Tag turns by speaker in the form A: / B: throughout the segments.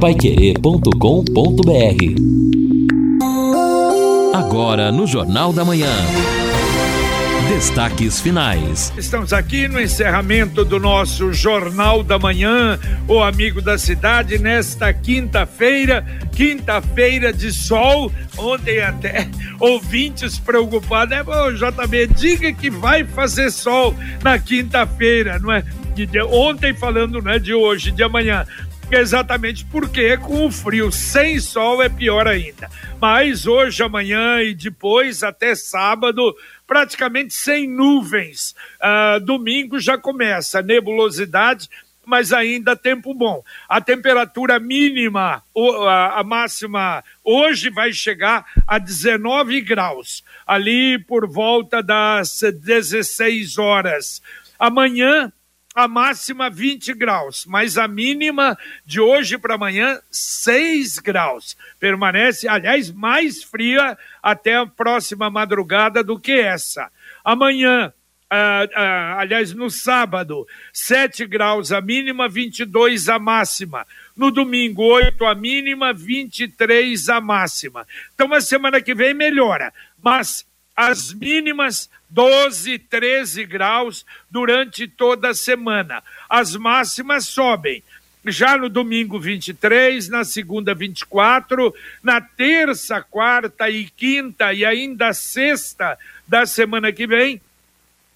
A: paiquerê.com.br Agora no Jornal da Manhã. Destaques finais.
B: Estamos aqui no encerramento do nosso Jornal da Manhã, o amigo da cidade, nesta quinta-feira, quinta-feira de sol. Ontem até ouvintes preocupados, é, bom, JB, diga que vai fazer sol na quinta-feira, não é? Ontem falando, não é de hoje, de amanhã. Exatamente porque com o frio sem sol é pior ainda. Mas hoje, amanhã e depois, até sábado, praticamente sem nuvens. Uh, domingo já começa nebulosidade, mas ainda tempo bom. A temperatura mínima, a máxima hoje vai chegar a 19 graus, ali por volta das 16 horas. Amanhã a máxima 20 graus, mas a mínima de hoje para amanhã 6 graus. Permanece, aliás, mais fria até a próxima madrugada do que essa. Amanhã, ah, ah, aliás, no sábado, 7 graus a mínima, 22 a máxima. No domingo, 8 a mínima, 23 a máxima. Então, a semana que vem melhora, mas as mínimas 12, 13 graus durante toda a semana. As máximas sobem. Já no domingo 23, na segunda 24, na terça, quarta e quinta e ainda sexta da semana que vem,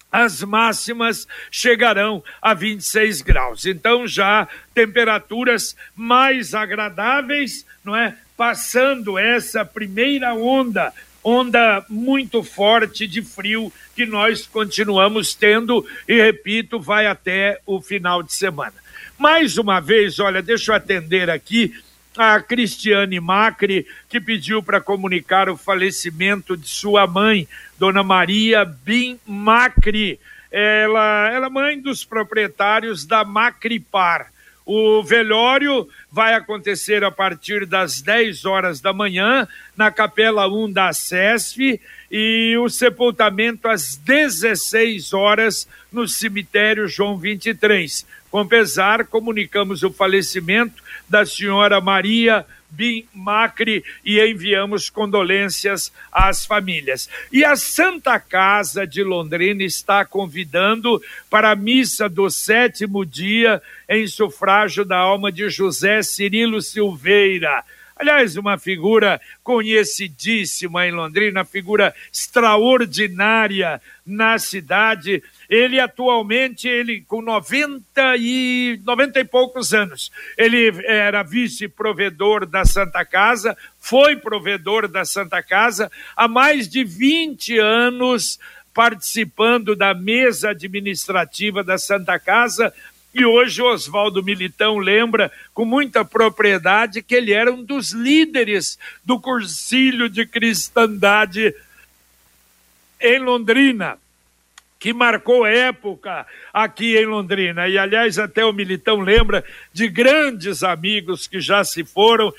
B: as máximas chegarão a 26 graus. Então já temperaturas mais agradáveis, não é? Passando essa primeira onda onda muito forte de frio que nós continuamos tendo e, repito, vai até o final de semana. Mais uma vez, olha, deixa eu atender aqui a Cristiane Macri, que pediu para comunicar o falecimento de sua mãe, Dona Maria Bim Macri. Ela, é mãe dos proprietários da Macripar. O velório vai acontecer a partir das 10 horas da manhã na Capela 1 da SESF e o sepultamento às 16 horas no cemitério João 23. Com pesar, comunicamos o falecimento da senhora Maria Bim Macri e enviamos condolências às famílias. E a Santa Casa de Londrina está convidando para a missa do sétimo dia em sufrágio da alma de José Cirilo Silveira. Aliás, uma figura conhecidíssima em Londrina, figura extraordinária na cidade, ele atualmente, ele com 90 e 90 e poucos anos, ele era vice-provedor da Santa Casa, foi provedor da Santa Casa há mais de 20 anos participando da mesa administrativa da Santa Casa, e hoje Oswaldo Militão lembra com muita propriedade que ele era um dos líderes do cursilho de cristandade em Londrina que marcou época aqui em Londrina. E, aliás, até o Militão lembra de grandes amigos que já se foram.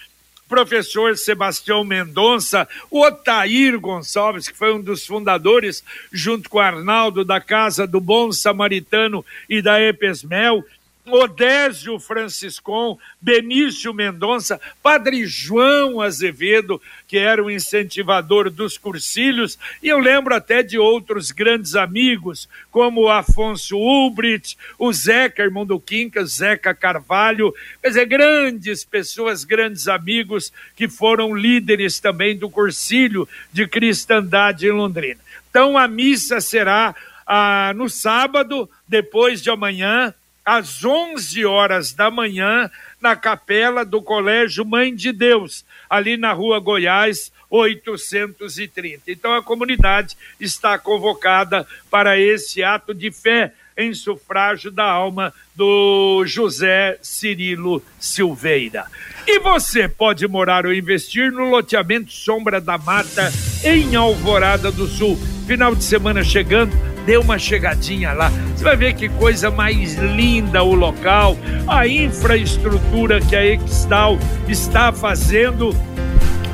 B: Professor Sebastião Mendonça, Otair Gonçalves, que foi um dos fundadores, junto com Arnaldo, da Casa do Bom Samaritano e da Epesmel, Odésio Franciscon, Benício Mendonça, Padre João Azevedo, que era o incentivador dos cursilhos, e eu lembro até de outros grandes amigos, como Afonso Ulbricht, o Zeca, irmão do Quincas, Zeca Carvalho, quer dizer, grandes pessoas, grandes amigos que foram líderes também do cursilho de cristandade em Londrina. Então a missa será ah, no sábado, depois de amanhã, às 11 horas da manhã, na capela do Colégio Mãe de Deus, ali na rua Goiás, 830. Então a comunidade está convocada para esse ato de fé em sufrágio da alma do José Cirilo Silveira. E você pode morar ou investir no loteamento Sombra da Mata, em Alvorada do Sul. Final de semana chegando dê uma chegadinha lá. Você vai ver que coisa mais linda o local, a infraestrutura que a Exdal está fazendo,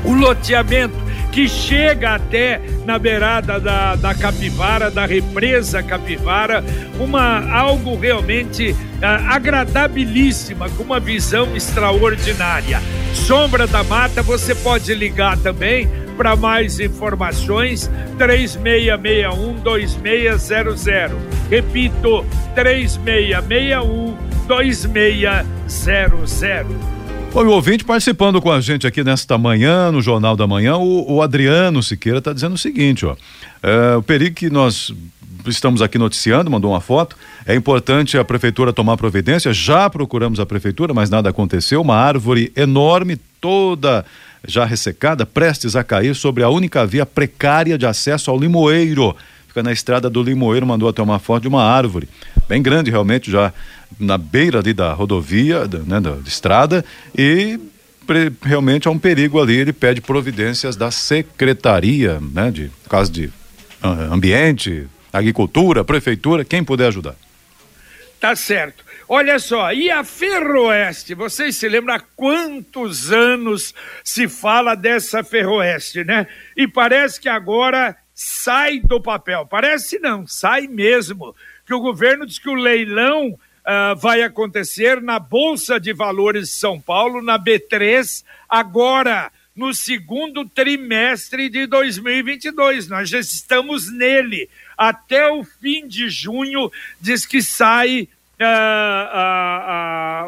B: o loteamento que chega até na beirada da, da capivara, da represa capivara, uma algo realmente ah, agradabilíssima, com uma visão extraordinária. Sombra da Mata, você pode ligar também para mais informações, 3661 2600. Repito, 3661 2600.
C: Bom, o ouvinte participando com a gente aqui nesta manhã, no Jornal da Manhã, o, o Adriano Siqueira está dizendo o seguinte, ó. É, o perigo que nós estamos aqui noticiando, mandou uma foto. É importante a prefeitura tomar providência. Já procuramos a prefeitura, mas nada aconteceu. Uma árvore enorme, toda já ressecada, prestes a cair sobre a única via precária de acesso ao Limoeiro. Fica na estrada do Limoeiro, mandou até uma foto de uma árvore bem grande realmente já na beira ali da rodovia, da, né, da, da estrada e realmente há um perigo ali, ele pede providências da secretaria, né, de caso de uh, ambiente, agricultura, prefeitura, quem puder ajudar.
B: Tá certo. Olha só, e a Ferroeste? Vocês se lembram há quantos anos se fala dessa Ferroeste, né? E parece que agora sai do papel. Parece não, sai mesmo. Que o governo diz que o leilão uh, vai acontecer na Bolsa de Valores de São Paulo, na B3, agora no segundo trimestre de 2022. Nós já estamos nele. Até o fim de junho, diz que sai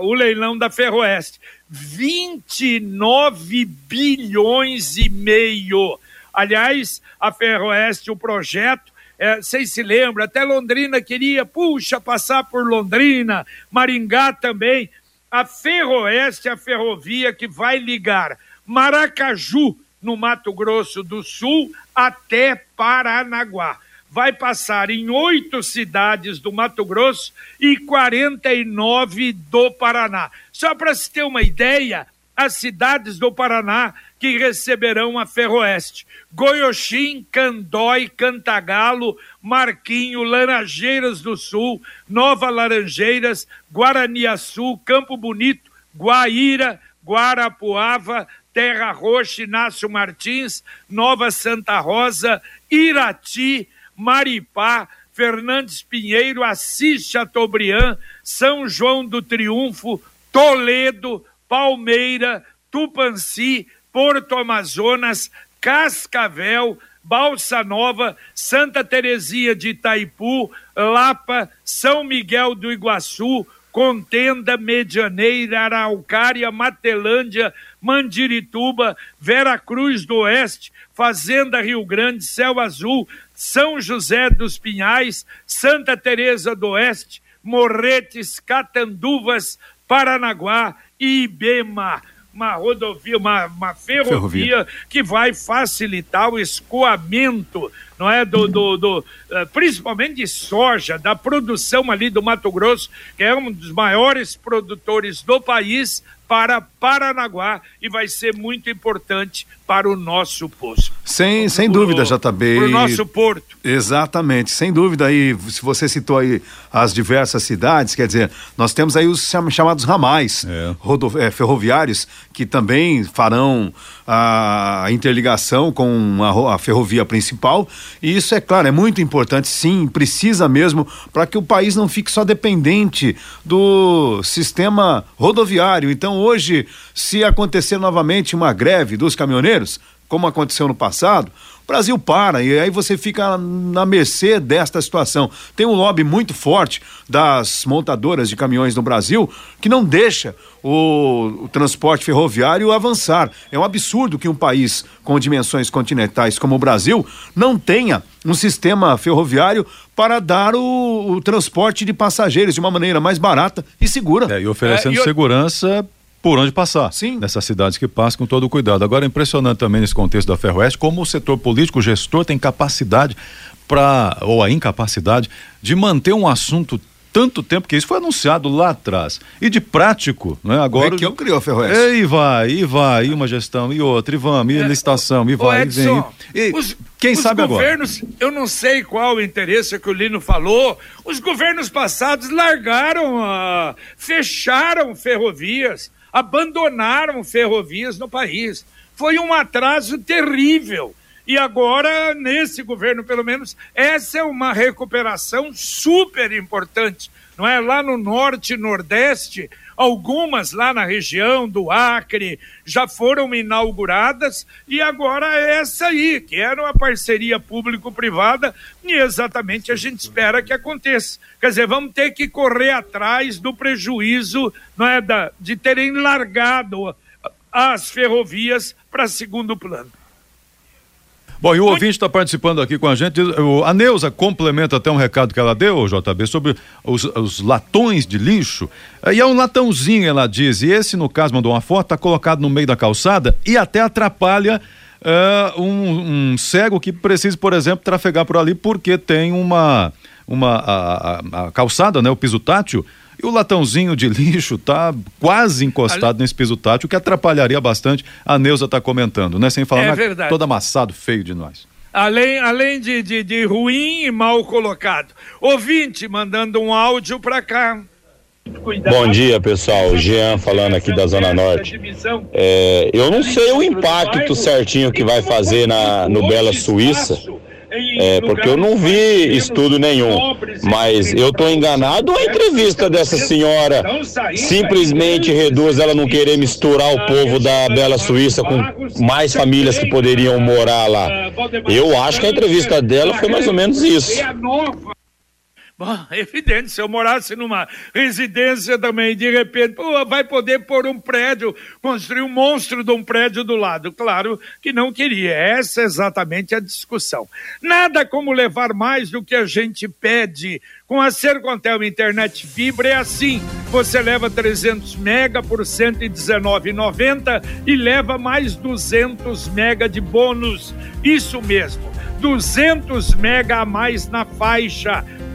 B: o leilão da Ferroeste. 29 bilhões e meio. Aliás, a Ferroeste, o projeto é, vocês se lembram, até Londrina queria, puxa, passar por Londrina, Maringá também. A Ferroeste, a ferrovia que vai ligar Maracaju, no Mato Grosso do Sul, até Paranaguá. Vai passar em oito cidades do Mato Grosso e 49 do Paraná. Só para se ter uma ideia, as cidades do Paraná que receberão a Ferroeste. Goioxim, Candói, Cantagalo, Marquinho, Laranjeiras do Sul, Nova Laranjeiras, Guaraniaçu, Campo Bonito, Guaíra, Guarapuava, Terra Roxa, Inácio Martins, Nova Santa Rosa, Irati, Maripá, Fernandes Pinheiro, Assis Chateaubriand, São João do Triunfo, Toledo, Palmeira, Tupanci, Porto Amazonas, Cascavel, Balsa Nova, Santa Teresia de Itaipu, Lapa, São Miguel do Iguaçu, Contenda, Medianeira, Araucária, Matelândia, Mandirituba, Vera Cruz do Oeste, Fazenda Rio Grande, Céu Azul, São José dos Pinhais, Santa Teresa do Oeste, Morretes, Catanduvas, Paranaguá e Ibema. Uma rodovia, uma, uma ferrovia, ferrovia, que vai facilitar o escoamento, não é, do, do, do, eh, principalmente de soja, da produção ali do Mato Grosso, que é um dos maiores produtores do país, para Paranaguá e vai ser muito importante para o nosso posto.
C: Sem, sem pro, dúvida, JB. Para
B: o nosso porto.
C: Exatamente, sem dúvida aí, se você citou aí as diversas cidades, quer dizer, nós temos aí os chamados ramais é. rodo, é, ferroviários que também farão a interligação com a, a, ferrovia principal e isso é claro, é muito importante sim, precisa mesmo para que o país não fique só dependente do sistema rodoviário. Então hoje, se acontecer novamente uma greve dos caminhoneiros, como aconteceu no passado, o Brasil para e aí você fica na mercê desta situação. Tem um lobby muito forte das montadoras de caminhões no Brasil que não deixa o, o, transporte ferroviário avançar. É um absurdo que um país com dimensões continentais como o Brasil não tenha um sistema ferroviário para dar o, o transporte de passageiros de uma maneira mais barata e segura.
D: É, e oferecendo é, e segurança por onde passar.
C: Sim.
D: Nessas cidades que passam com todo o cuidado. Agora, é impressionante também nesse contexto da Ferroeste, como o setor político, o gestor tem capacidade para, ou a incapacidade, de manter um assunto tanto tempo que isso foi anunciado lá atrás. E de prático, né? Agora.
C: É que eu criou a Ferroeste.
D: E vai, e vai, e uma gestão, e outra, e vamos, e é, licitação, e vai, Edson, e vem. E, os, quem
B: os
D: sabe
B: governos,
D: agora?
B: Eu não sei qual o interesse que o Lino falou. Os governos passados largaram, fecharam ferrovias abandonaram ferrovias no país. foi um atraso terrível. E agora, nesse governo, pelo menos, essa é uma recuperação super importante. Não é? Lá no norte e nordeste, algumas lá na região do Acre já foram inauguradas e agora é essa aí, que era uma parceria público-privada e exatamente a gente espera que aconteça. Quer dizer, vamos ter que correr atrás do prejuízo não é, da, de terem largado as ferrovias para segundo plano.
D: Bom, e o ouvinte está participando aqui com a gente. A Neuza complementa até um recado que ela deu, JB, sobre os, os latões de lixo. E é um latãozinho, ela diz. E esse, no caso, mandou uma foto, está colocado no meio da calçada e até atrapalha uh, um, um, cego que precisa, por exemplo, trafegar por ali porque tem uma, uma a, a, a calçada, né, o piso tátil e o latãozinho de lixo tá quase encostado Ali... nesse piso tátil, o que atrapalharia bastante. A Neuza tá comentando, né? Sem falar
B: é
D: na... todo amassado, feio de nós.
B: Além, além de, de, de ruim e mal colocado. Ouvinte mandando um áudio para cá.
E: Cuidado. Bom dia, pessoal. Jean falando aqui da Zona Norte. É, eu não sei o impacto certinho que vai fazer na, no Bela Suíça é, porque eu não vi estudo nenhum, mas eu estou enganado. A entrevista dessa senhora simplesmente reduz ela não querer misturar o povo da Bela Suíça com mais famílias que poderiam morar lá. Eu acho que a entrevista dela foi mais ou menos isso.
B: Evidente, se eu morasse numa residência também, de repente, vai poder pôr um prédio, construir um monstro de um prédio do lado. Claro que não queria. Essa é exatamente a discussão. Nada como levar mais do que a gente pede. Com a Sercontel Internet Fibra é assim. Você leva 300 mega por R$ 119,90 e leva mais 200 mega de bônus. Isso mesmo, 200 mega a mais na faixa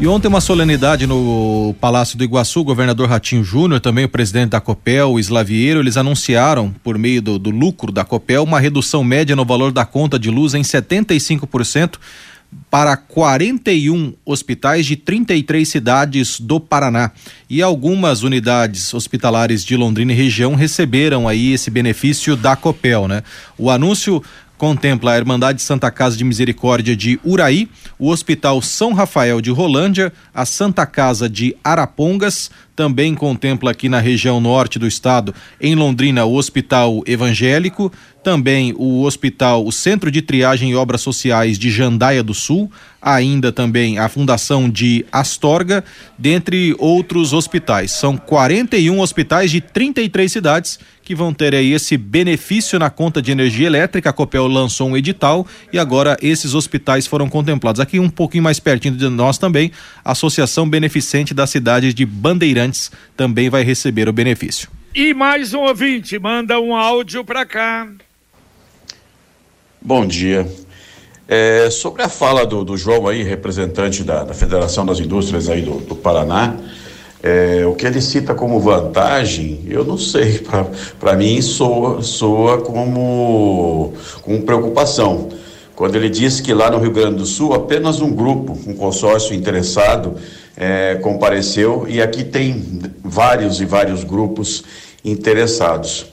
F: E ontem uma solenidade no Palácio do Iguaçu, o governador Ratinho Júnior, também o presidente da Copel, o Slavieiro, eles anunciaram, por meio do, do lucro da Copel, uma redução média no valor da conta de luz em 75% para 41 hospitais de 33 cidades do Paraná. E algumas unidades hospitalares de Londrina e região receberam aí esse benefício da Copel, né? O anúncio contempla a Irmandade Santa Casa de Misericórdia de Uraí, o Hospital São Rafael de Rolândia, a Santa Casa de Arapongas, também contempla aqui na região norte do estado, em Londrina, o Hospital Evangélico, também o Hospital, o Centro de Triagem e Obras Sociais de Jandaia do Sul, ainda também a Fundação de Astorga, dentre outros hospitais. São 41 hospitais de 33 cidades que vão ter aí esse benefício na conta de energia elétrica. A Copel lançou um edital e agora esses hospitais foram contemplados. Aqui um pouquinho mais pertinho de nós também, a Associação Beneficente da cidade de Bandeirantes também vai receber o benefício.
B: E mais um ouvinte, manda um áudio para cá.
E: Bom dia. É, sobre a fala do, do João aí, representante da, da, Federação das Indústrias aí do, do Paraná, é, o que ele cita como vantagem, eu não sei, para mim soa, soa como, como preocupação. Quando ele disse que lá no Rio Grande do Sul apenas um grupo, um consórcio interessado, é, compareceu e aqui tem vários e vários grupos interessados.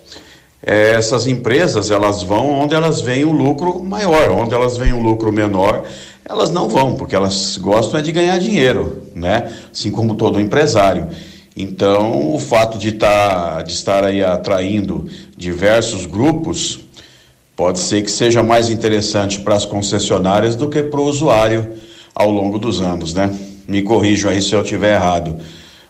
E: É, essas empresas elas vão onde elas veem o lucro maior, onde elas veem o lucro menor, elas não vão, porque elas gostam é de ganhar dinheiro, né? Assim como todo empresário. Então, o fato de, tá, de estar aí atraindo diversos grupos pode ser que seja mais interessante para as concessionárias do que para o usuário ao longo dos anos, né? Me corrijam aí se eu estiver errado.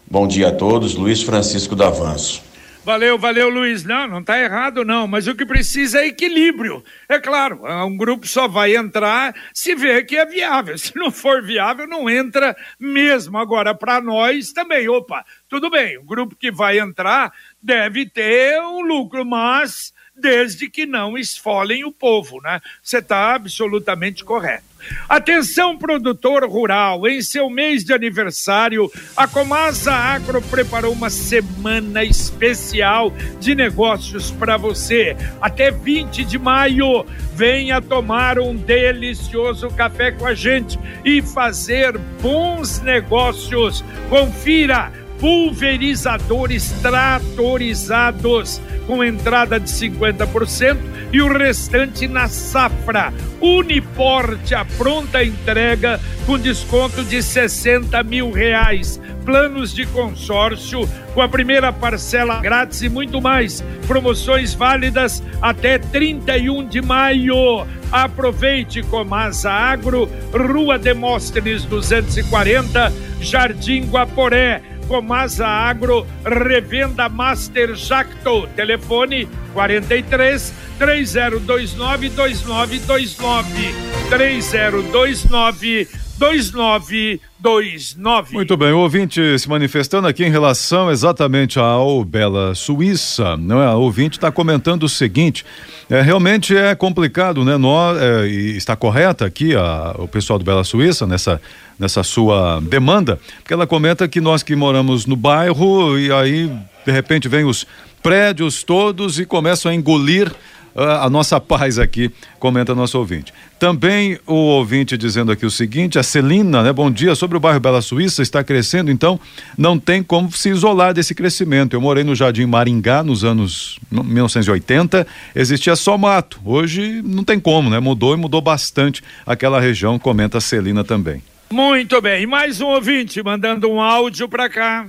E: Bom dia a todos, Luiz Francisco Davanço.
B: Valeu, valeu, Luiz. Não, não está errado, não. Mas o que precisa é equilíbrio. É claro, um grupo só vai entrar se vê que é viável. Se não for viável, não entra mesmo. Agora, para nós também, opa, tudo bem, o grupo que vai entrar deve ter um lucro, mas desde que não esfolem o povo, né? Você está absolutamente correto. Atenção, produtor rural, em seu mês de aniversário, a Comasa Agro preparou uma semana especial de negócios para você. Até 20 de maio, venha tomar um delicioso café com a gente e fazer bons negócios. Confira pulverizadores tratorizados com entrada de 50% e o restante na safra. Uniporte a pronta entrega com desconto de 60 mil reais. Planos de consórcio com a primeira parcela grátis e muito mais. Promoções válidas até 31 de maio. Aproveite Comasa Agro, Rua Demóstenes 240, Jardim Guaporé. Comasa Agro, revenda Master Jacto, telefone 43 3029 2929 3029 2929.
D: Muito bem, o ouvinte se manifestando aqui em relação exatamente ao Bela Suíça, não é? O ouvinte está comentando o seguinte: é, realmente é complicado, né? Nós, é, está correta aqui a, o pessoal do Bela Suíça nessa, nessa sua demanda, porque ela comenta que nós que moramos no bairro e aí de repente vem os prédios todos e começam a engolir a nossa paz aqui, comenta nosso ouvinte. Também o ouvinte dizendo aqui o seguinte, a Celina, né? Bom dia, sobre o bairro Bela Suíça, está crescendo, então não tem como se isolar desse crescimento. Eu morei no Jardim Maringá nos anos 1980, existia só mato. Hoje não tem como, né? Mudou e mudou bastante aquela região, comenta a Celina também.
B: Muito bem, mais um ouvinte mandando um áudio para cá.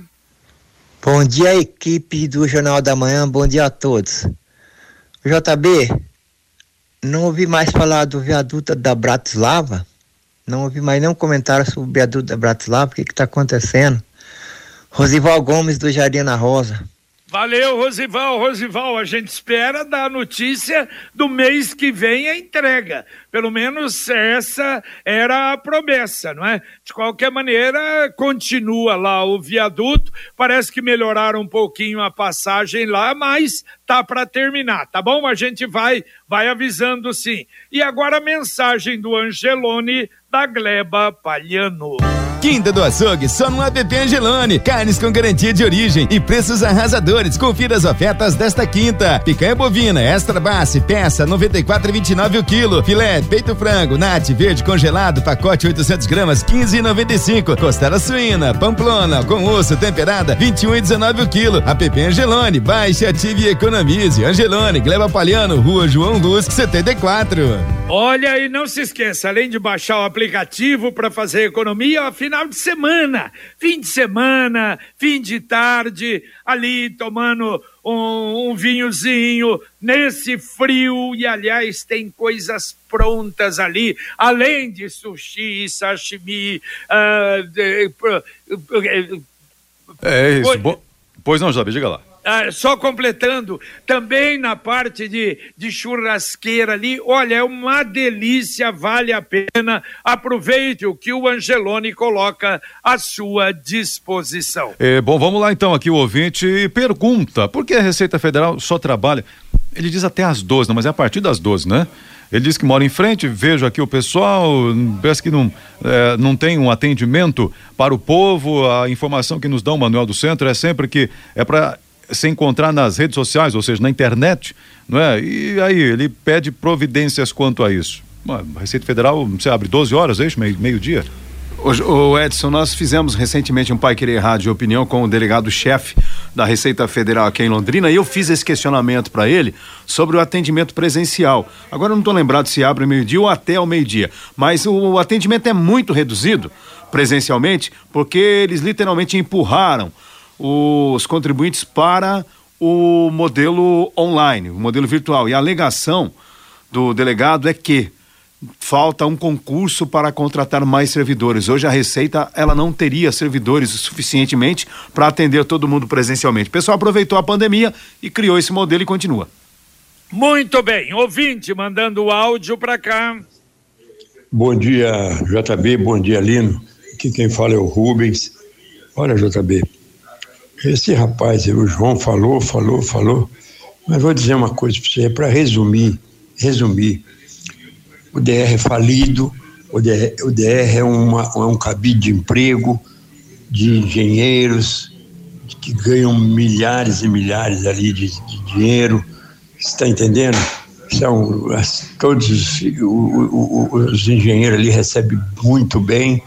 G: Bom dia, equipe do Jornal da Manhã, bom dia a todos. JB, não ouvi mais falar do viaduto da Bratislava. Não ouvi mais nenhum comentário sobre o viaduto da Bratislava. O que está acontecendo? Rosival Gomes do Jardim na Rosa.
B: Valeu, Rosival. Rosival, a gente espera dar notícia do mês que vem a entrega. Pelo menos essa era a promessa, não é? De qualquer maneira, continua lá o viaduto. Parece que melhoraram um pouquinho a passagem lá, mas tá para terminar, tá bom? A gente vai, vai avisando sim. E agora a mensagem do Angelone da Gleba Palhano.
H: Quinta do Açougue, só no app Angelone. Carnes com garantia de origem e preços arrasadores. Confira as ofertas desta quinta. Picanha bovina, extra base, peça 94,29 o quilo. Filé, peito frango, nate, verde congelado, pacote 800 gramas, 15,95. Costela suína, pamplona, com osso temperada, 21,19 o quilo. App Angelone, baixe, ative e. Angelone, Gleba Palhano, Rua João Luz, 74.
B: Olha e não se esqueça, além de baixar o aplicativo para fazer economia, afinal final de semana, fim de semana, fim de tarde, ali tomando um, um vinhozinho nesse frio e aliás tem coisas prontas ali, além de sushi, sashimi, uh, de,
D: uh, é isso. Bo... Pois não, Jabi, diga lá.
B: Ah, só completando, também na parte de, de churrasqueira ali, olha, é uma delícia, vale a pena. Aproveite o que o Angelone coloca à sua disposição.
D: É, bom, vamos lá então. Aqui o ouvinte pergunta: por que a Receita Federal só trabalha? Ele diz até às 12, mas é a partir das 12, né? Ele diz que mora em frente, vejo aqui o pessoal, parece que não, é, não tem um atendimento para o povo. A informação que nos dá o Manuel do Centro é sempre que é para se encontrar nas redes sociais, ou seja, na internet, não é? E aí ele pede providências quanto a isso. A Receita Federal, você abre 12 horas, é isso? Meio-dia?
C: O Edson, nós fizemos recentemente um Pai Querer Rádio Opinião com o delegado-chefe da Receita Federal aqui em Londrina e eu fiz esse questionamento para ele sobre o atendimento presencial. Agora eu não estou lembrado se abre meio-dia ou até ao meio-dia, mas o atendimento é muito reduzido presencialmente porque eles literalmente empurraram os contribuintes para o modelo online, o modelo virtual. E a alegação do delegado é que falta um concurso para contratar mais servidores. Hoje a Receita ela não teria servidores suficientemente para atender todo mundo presencialmente. O pessoal aproveitou a pandemia e criou esse modelo e continua.
B: Muito bem, ouvinte mandando o áudio para cá.
I: Bom dia, JB, bom dia, Lino. Aqui quem fala é o Rubens. Olha, JB, esse rapaz, o João falou, falou, falou, Mas vou dizer uma coisa para você, para resumir, resumir, o DR é falido, o DR, o DR é, uma, é um cabide de emprego de engenheiros que ganham milhares e milhares ali de, de dinheiro, está entendendo? São todos os, os engenheiros ali recebem muito bem.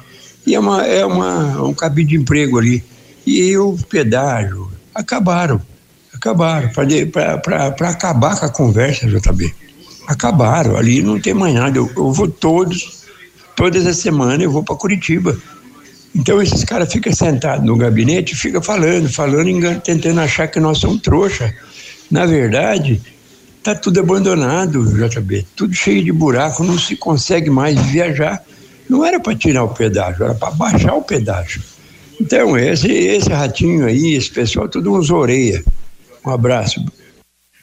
I: E é uma é uma um cabide de emprego ali e o pedágio acabaram acabaram. Para acabar com a conversa JB acabaram ali não tem mais nada. Eu, eu vou todos todas as semanas eu vou para Curitiba. Então esses caras ficam sentados no gabinete ficam falando falando tentando achar que nós somos trouxa. Na verdade Está tudo abandonado, JB, tudo cheio de buraco, não se consegue mais viajar. Não era para tirar o pedágio, era para baixar o pedágio. Então, esse, esse ratinho aí, esse pessoal, tudo uns orelha. Um abraço.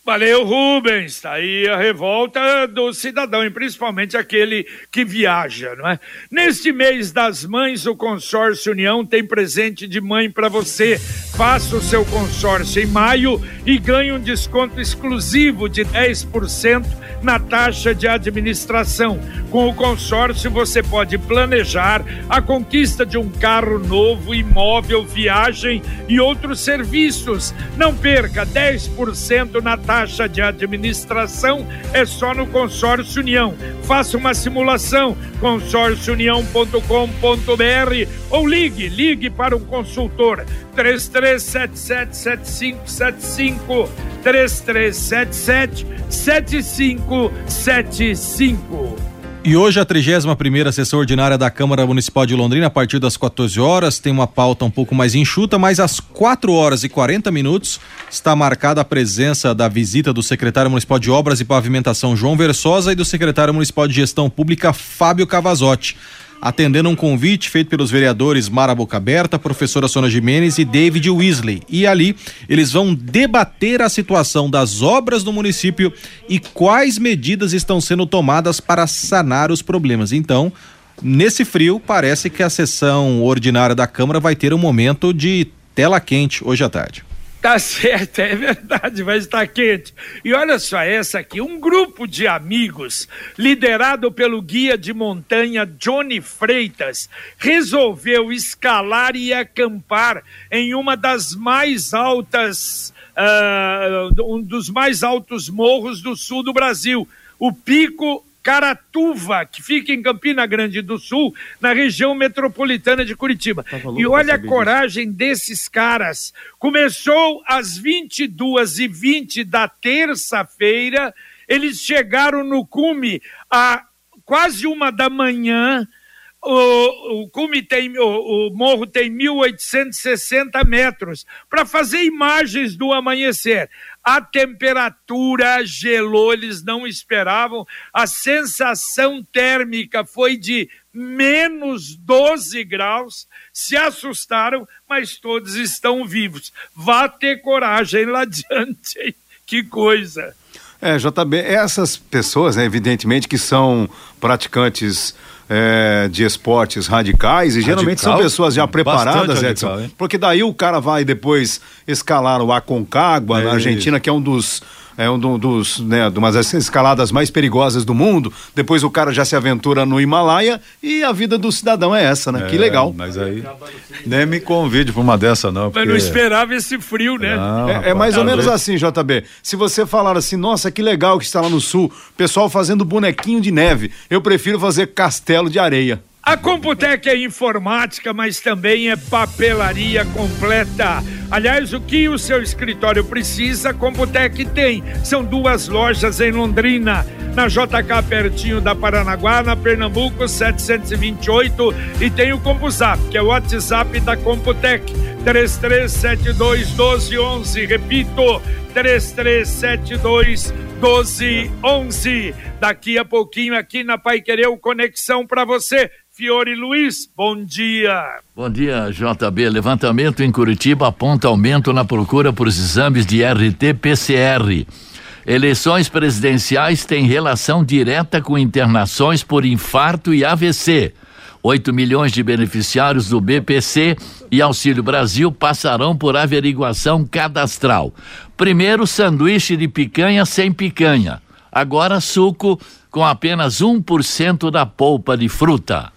B: Valeu, Rubens. Tá aí a revolta do cidadão, e principalmente aquele que viaja, não é? Neste mês das mães, o Consórcio União tem presente de mãe para você. Faça o seu consórcio em maio e ganhe um desconto exclusivo de 10% na taxa de administração. Com o consórcio, você pode planejar a conquista de um carro novo, imóvel, viagem e outros serviços. Não perca 10% na taxa de administração, é só no Consórcio União. Faça uma simulação, consórciounião.com.br ou ligue, ligue para um consultor 33777575 3377 7575.
F: E hoje a 31 primeira sessão ordinária da Câmara Municipal de Londrina, a partir das 14 horas, tem uma pauta um pouco mais enxuta, mas às 4 horas e 40 minutos está marcada a presença da visita do secretário municipal de Obras e Pavimentação João Versosa e do secretário municipal de Gestão Pública Fábio Cavazotti atendendo um convite feito pelos vereadores Mara Boca Aberta, professora Sônia Jimenez e David Weasley. E ali eles vão debater a situação das obras no município e quais medidas estão sendo tomadas para sanar os problemas. Então, nesse frio, parece que a sessão ordinária da Câmara vai ter um momento de tela quente hoje à tarde.
B: Tá certo, é verdade, vai estar quente. E olha só essa aqui, um grupo de amigos, liderado pelo guia de montanha Johnny Freitas, resolveu escalar e acampar em uma das mais altas, uh, um dos mais altos morros do sul do Brasil, o Pico Caratuva, que fica em Campina Grande do Sul, na região metropolitana de Curitiba. E olha a coragem disso. desses caras. Começou às 22h20 da terça-feira, eles chegaram no cume a quase uma da manhã. O, o cume tem, o, o morro tem 1.860 metros para fazer imagens do amanhecer. A temperatura gelou, eles não esperavam. A sensação térmica foi de menos 12 graus. Se assustaram, mas todos estão vivos. Vá ter coragem lá adiante. Que coisa.
C: É, JB, essas pessoas, né, evidentemente, que são praticantes é, de esportes radicais e geralmente são pessoas já preparadas, radical, Edson. Porque daí o cara vai depois escalar o Aconcagua é na Argentina, isso. que é um dos é um dos, né, de umas escaladas mais perigosas do mundo. Depois o cara já se aventura no Himalaia e a vida do cidadão é essa, né? É, que legal.
D: Mas aí nem me convide para uma dessa não.
B: Porque... Mas não esperava esse frio, né?
C: Não, é, é, mais ou menos assim, JB. Se você falar assim, nossa, que legal que está lá no sul, pessoal fazendo bonequinho de neve, eu prefiro fazer castelo de areia.
B: A Computec é informática, mas também é papelaria completa. Aliás, o que o seu escritório precisa, a Computec tem. São duas lojas em Londrina, na JK pertinho da Paranaguá, na Pernambuco 728 e tem o CompuZap, que é o WhatsApp da Computec. 3372 1211, repito, 3372 1211. Daqui a pouquinho aqui na Pai Querer Conexão para você. Fiore Luiz, bom dia.
J: Bom dia, JB. Levantamento em Curitiba aponta aumento na procura por exames de RT-PCR. Eleições presidenciais têm relação direta com internações por infarto e AVC. 8 milhões de beneficiários do BPC e Auxílio Brasil passarão por averiguação cadastral. Primeiro, sanduíche de picanha sem picanha. Agora, suco com apenas 1% da polpa de fruta.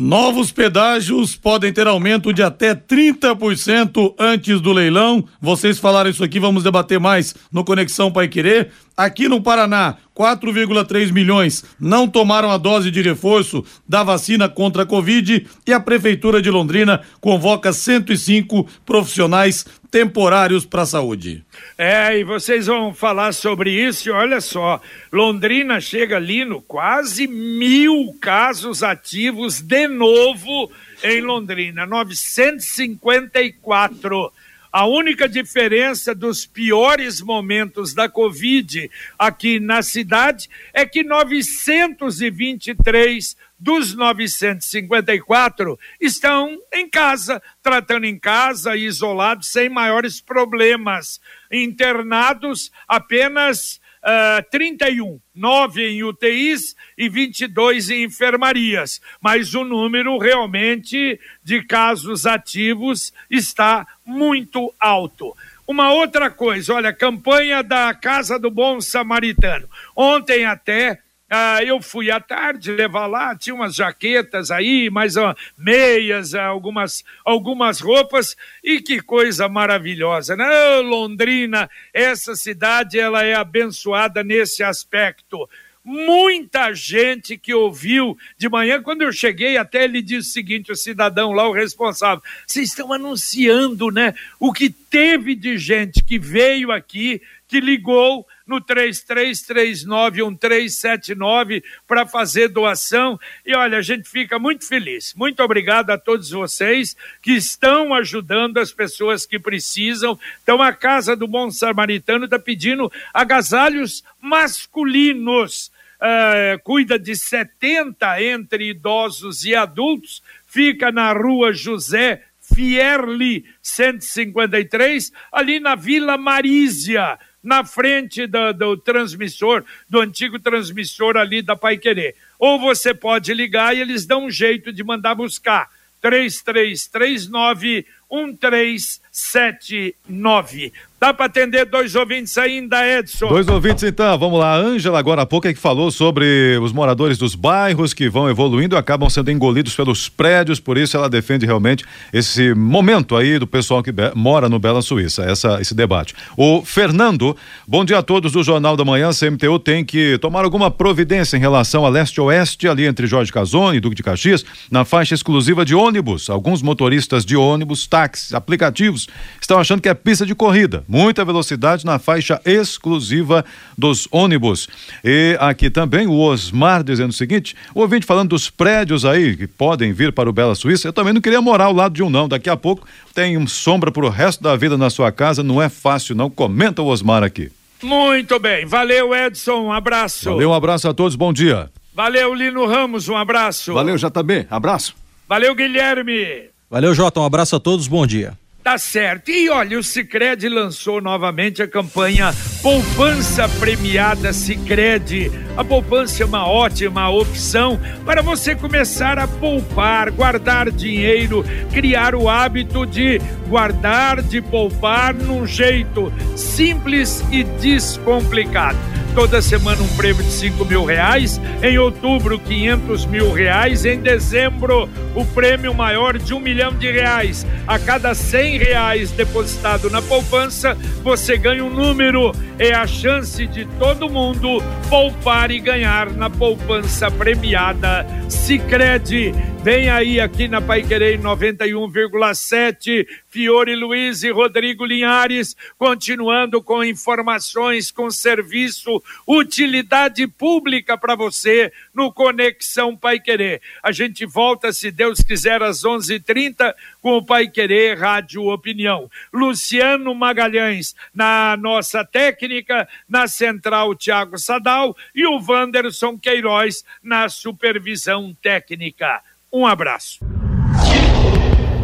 K: Novos pedágios podem ter aumento de até 30% antes do leilão. Vocês falaram isso aqui, vamos debater mais no Conexão Pai Querer. Aqui no Paraná, 4,3 milhões não tomaram a dose de reforço da vacina contra a Covid e a Prefeitura de Londrina convoca 105 profissionais temporários para a saúde.
B: É, e vocês vão falar sobre isso e olha só, Londrina chega ali no quase mil casos ativos de novo em Londrina, 954 a única diferença dos piores momentos da Covid aqui na cidade é que 923 dos 954 estão em casa, tratando em casa, isolados, sem maiores problemas. Internados apenas uh, 31, 9 em UTIs e 22 em enfermarias. Mas o número realmente de casos ativos está muito alto. Uma outra coisa, olha, campanha da Casa do Bom Samaritano. Ontem até ah, eu fui à tarde levar lá, tinha umas jaquetas aí, mais meias, algumas, algumas roupas, e que coisa maravilhosa, né? Londrina, essa cidade, ela é abençoada nesse aspecto muita gente que ouviu de manhã, quando eu cheguei, até ele disse o seguinte: o cidadão lá, o responsável, vocês estão anunciando, né? O que teve de gente que veio aqui, que ligou no 33391379 para fazer doação. E olha, a gente fica muito feliz. Muito obrigado a todos vocês que estão ajudando as pessoas que precisam. Então, a Casa do Bom Samaritano está pedindo agasalhos masculinos. Uh, cuida de 70 entre idosos e adultos, fica na rua José Fierli 153, ali na Vila Marísia na frente do, do transmissor, do antigo transmissor ali da Pai Querer. Ou você pode ligar e eles dão um jeito de mandar buscar. 3339 1379. Dá para atender dois ouvintes ainda, Edson?
D: Dois ouvintes então, vamos lá. A Ângela, agora há pouco, é que falou sobre os moradores dos bairros que vão evoluindo e acabam sendo engolidos pelos prédios, por isso ela defende realmente esse momento aí do pessoal que mora no Bela Suíça, essa, esse debate. O Fernando, bom dia a todos do Jornal da Manhã. CMTU tem que tomar alguma providência em relação a leste-oeste, ali entre Jorge Casoni e Duque de Caxias, na faixa exclusiva de ônibus. Alguns motoristas de ônibus, táxis, aplicativos, estão achando que é pista de corrida muita velocidade na faixa exclusiva dos ônibus. E aqui também o Osmar dizendo o seguinte: o ouvinte falando dos prédios aí que podem vir para o Bela Suíça, eu também não queria morar ao lado de um, não. Daqui a pouco tem sombra para o resto da vida na sua casa, não é fácil, não. Comenta o Osmar aqui.
B: Muito bem, valeu Edson, um abraço.
D: Valeu, um abraço a todos, bom dia.
B: Valeu Lino Ramos, um abraço.
C: Valeu JB, abraço.
B: Valeu Guilherme.
F: Valeu Jota, um abraço a todos, bom dia.
B: Tá certo. E olha, o Cicred lançou novamente a campanha Poupança Premiada Cicred. A poupança é uma ótima opção para você começar a poupar, guardar dinheiro, criar o hábito de guardar, de poupar num jeito simples e descomplicado. Toda semana um prêmio de 5 mil reais. Em outubro, 500 mil reais. Em dezembro, o prêmio maior de um milhão de reais. A cada 100 reais depositado na poupança, você ganha um número. É a chance de todo mundo poupar e ganhar na poupança premiada Sicredi. Vem aí aqui na Pai Querer 91,7, Fiore Luiz e Rodrigo Linhares, continuando com informações, com serviço, utilidade pública para você no Conexão Pai Querer. A gente volta, se Deus quiser, às 11:30 com o Pai Querer Rádio Opinião. Luciano Magalhães na nossa técnica, na central Tiago Sadal e o Wanderson Queiroz na supervisão técnica. Um abraço.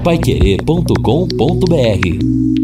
A: Paiquerê.com.br